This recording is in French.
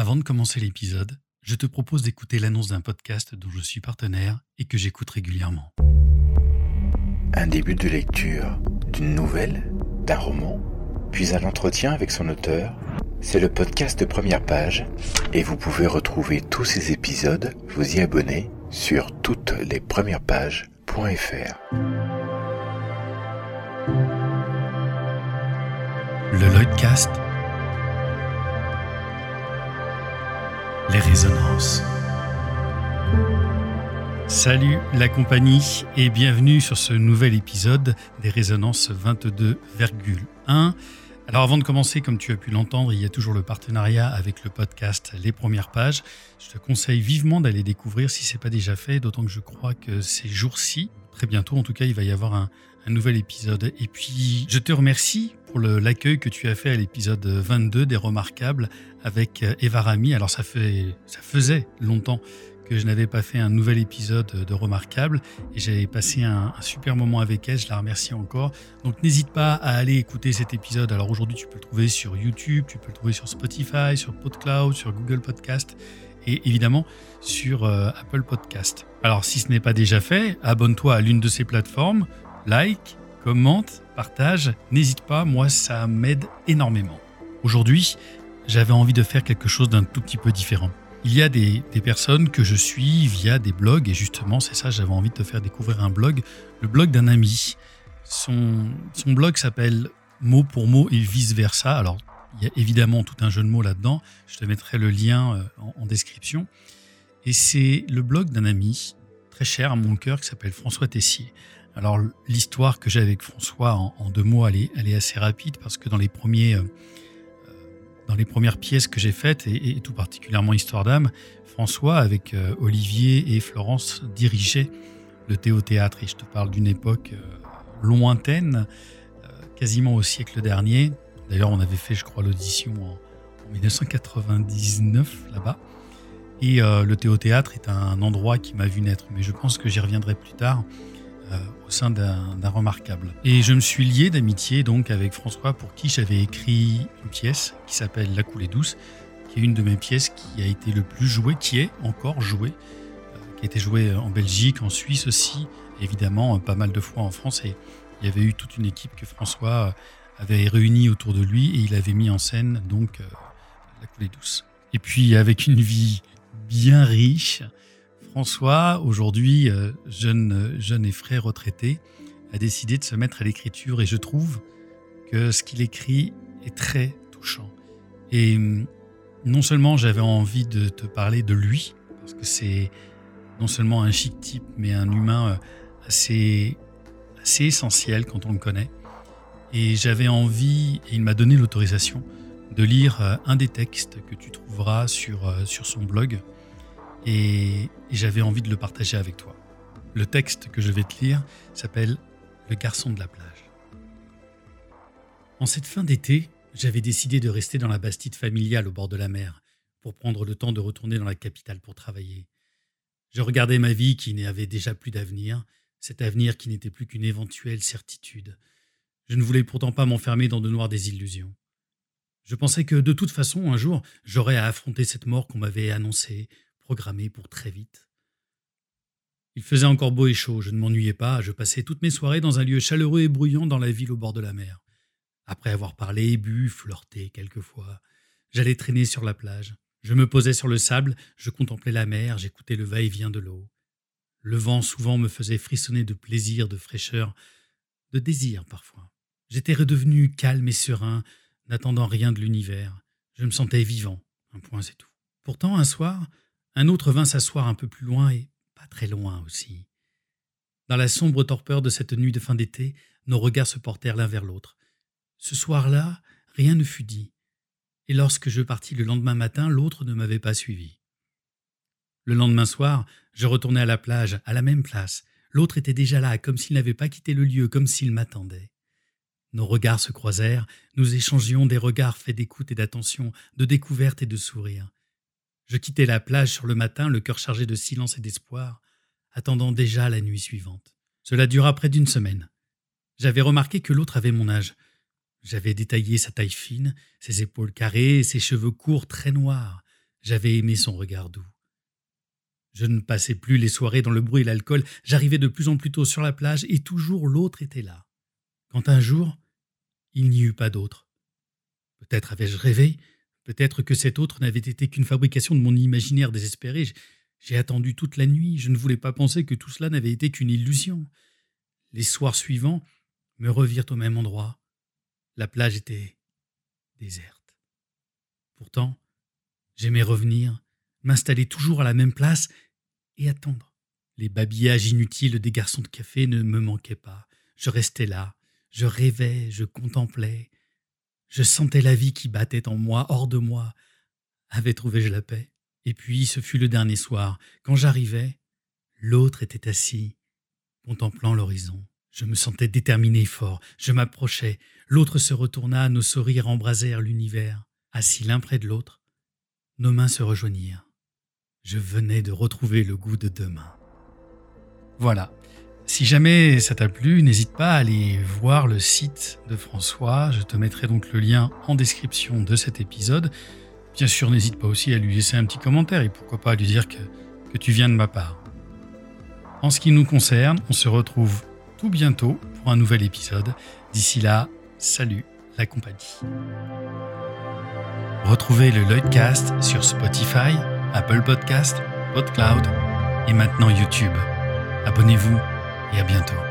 Avant de commencer l'épisode, je te propose d'écouter l'annonce d'un podcast dont je suis partenaire et que j'écoute régulièrement. Un début de lecture d'une nouvelle, d'un roman, puis un entretien avec son auteur. C'est le podcast de première page et vous pouvez retrouver tous ces épisodes, vous y abonner sur toutes les premières pages.fr. Le Lloydcast, Salut la compagnie et bienvenue sur ce nouvel épisode des résonances 22,1. Alors avant de commencer, comme tu as pu l'entendre, il y a toujours le partenariat avec le podcast Les Premières Pages. Je te conseille vivement d'aller découvrir si ce n'est pas déjà fait, d'autant que je crois que ces jours-ci, très bientôt en tout cas, il va y avoir un nouvel épisode. Et puis, je te remercie pour l'accueil que tu as fait à l'épisode 22 des Remarquables avec euh, Eva Rami. Alors, ça, fait, ça faisait longtemps que je n'avais pas fait un nouvel épisode de Remarquables et j'avais passé un, super moment avec elle. Je la remercie encore. Donc, n'hésite pas à aller écouter cet épisode. Alors, aujourd'hui, tu peux le trouver sur YouTube, tu peux le trouver sur Spotify, sur PodCloud, sur Google Podcast et évidemment sur euh, Apple Podcast. Alors si ce n'est pas déjà fait, abonne-toi à l'une de ces plateformes, like, commente, partage, n'hésite pas, moi ça m'aide énormément. Aujourd'hui, j'avais envie de faire quelque chose d'un tout petit peu différent. Il y a des, personnes que je suis via des blogs, et justement c'est ça, j'avais envie de te faire découvrir un blog, le blog d'un ami. Son, blog s'appelle Mot pour mot et vice-versa. Alors, il y a évidemment tout un jeu de mots là-dedans, je te mettrai le lien euh, en, en description. Et c'est le blog d'un ami très cher à mon cœur qui s'appelle François Tessier. Alors l'histoire que j'ai avec François en, deux mots, elle est, assez rapide parce que dans les premiers, euh, dans les premières pièces que j'ai faites et, tout particulièrement Histoire d'âme, François avec euh, Olivier et Florence dirigeait le Théâtre et je te parle d'une époque euh, lointaine, quasiment au siècle dernier. D'ailleurs, on avait fait, je crois, l'audition en, 1999 là-bas. Et le Théâtre est un endroit qui m'a vu naître, mais je pense que j'y reviendrai plus tard. Euh, au sein d'un remarquable. Et je me suis lié d'amitié donc avec François pour qui j'avais écrit une pièce qui s'appelle La coulée douce, qui est une de mes pièces qui a été le plus jouée, qui est encore jouée, euh, qui a été jouée en Belgique, en Suisse aussi, évidemment pas mal de fois en France. Et il y avait eu toute une équipe que François avait réunie autour de lui et il avait mis en scène donc euh, La coulée douce. Et puis avec une vie bien riche, François, aujourd'hui euh, jeune, jeune et frais retraité, a décidé de se mettre à l'écriture et je trouve que ce qu'il écrit est très touchant. Et hum, non seulement j'avais envie de te parler de lui, parce que c'est non seulement un chic type, mais un humain euh, assez, assez essentiel quand on le connaît. Et j'avais envie, et il m'a donné l'autorisation, de lire euh, un des textes que tu trouveras sur, sur son blog, et, j'avais envie de le partager avec toi. Le texte que je vais te lire s'appelle Le garçon de la plage. En cette fin d'été, j'avais décidé de rester dans la bastide familiale au bord de la mer pour prendre le temps de retourner dans la capitale pour travailler. Je regardais ma vie qui n'avait déjà plus d'avenir, cet avenir qui n'était plus qu'une éventuelle certitude. Je ne voulais pourtant pas m'enfermer dans de noires désillusions. Je pensais que de toute façon, un jour, j'aurais à affronter cette mort qu'on m'avait annoncée, programmé pour très vite. Il faisait encore beau et chaud, je ne m'ennuyais pas, je passais toutes mes soirées dans un lieu chaleureux et bruyant dans la ville au bord de la mer. Après avoir parlé, bu, flirté quelquefois, j'allais traîner sur la plage. Je me posais sur le sable, je contemplais la mer, j'écoutais le va-et-vient de l'eau. Le vent souvent me faisait frissonner de plaisir, de fraîcheur, de désir parfois. J'étais redevenu calme et serein, n'attendant rien de l'univers. Je me sentais vivant, un point c'est tout. Pourtant, un soir, un autre vint s'asseoir un peu plus loin et pas très loin aussi. Dans la sombre torpeur de cette nuit de fin d'été, nos regards se portèrent l'un vers l'autre. Ce soir-là, rien ne fut dit, et lorsque je partis le lendemain matin, l'autre ne m'avait pas suivi. Le lendemain soir, je retournai à la plage, à la même place. L'autre était déjà là, comme s'il n'avait pas quitté le lieu, comme s'il m'attendait. Nos regards se croisèrent, nous échangions des regards faits d'écoute et d'attention, de découverte et de sourire. Je quittai la plage sur le matin, le cœur chargé de silence et d'espoir, attendant déjà la nuit suivante. Cela dura près d'une semaine. J'avais remarqué que l'autre avait mon âge. J'avais détaillé sa taille fine, ses épaules carrées ses cheveux courts très noirs, J'avais aimé son regard doux. Je ne passais plus les soirées dans le bruit et l'alcool, j'arrivais de plus en plus tôt sur la plage et toujours l'autre était là. Quand un jour, il n'y eut pas d'autre. Peut-être avais-je rêvé, peut-être que cet autre n'avait été qu'une fabrication de mon imaginaire désespéré. J'ai attendu toute la nuit, je ne voulais pas penser que tout cela n'avait été qu'une illusion. Les soirs suivants me revirent au même endroit. La plage était déserte. Pourtant, j'aimais revenir, m'installer toujours à la même place et attendre. Les babillages inutiles des garçons de café ne me manquaient pas. Je restais là, je rêvais, je contemplais. Je sentais la vie qui battait en moi, hors de moi. Avait trouvé-je la paix Et puis ce fut le dernier soir. Quand j'arrivais, l'autre était assis, contemplant l'horizon. Je me sentais déterminé fort. Je m'approchais. L'autre se retourna, nos sourires embrasèrent l'univers. Assis l'un près de l'autre, nos mains se rejoignirent. Je venais de retrouver le goût de demain. Voilà. Si jamais ça t'a plu, n'hésite pas à aller voir le site de François. Je te mettrai donc le lien en description de cet épisode. Bien sûr, n'hésite pas aussi à lui laisser un petit commentaire et pourquoi pas à lui dire que, tu viens de ma part. En ce qui nous concerne, on se retrouve tout bientôt pour un nouvel épisode. D'ici là, salut la compagnie. Retrouvez le Lloydcast sur Spotify, Apple Podcast, PodCloud et maintenant YouTube. Abonnez-vous et à bientôt.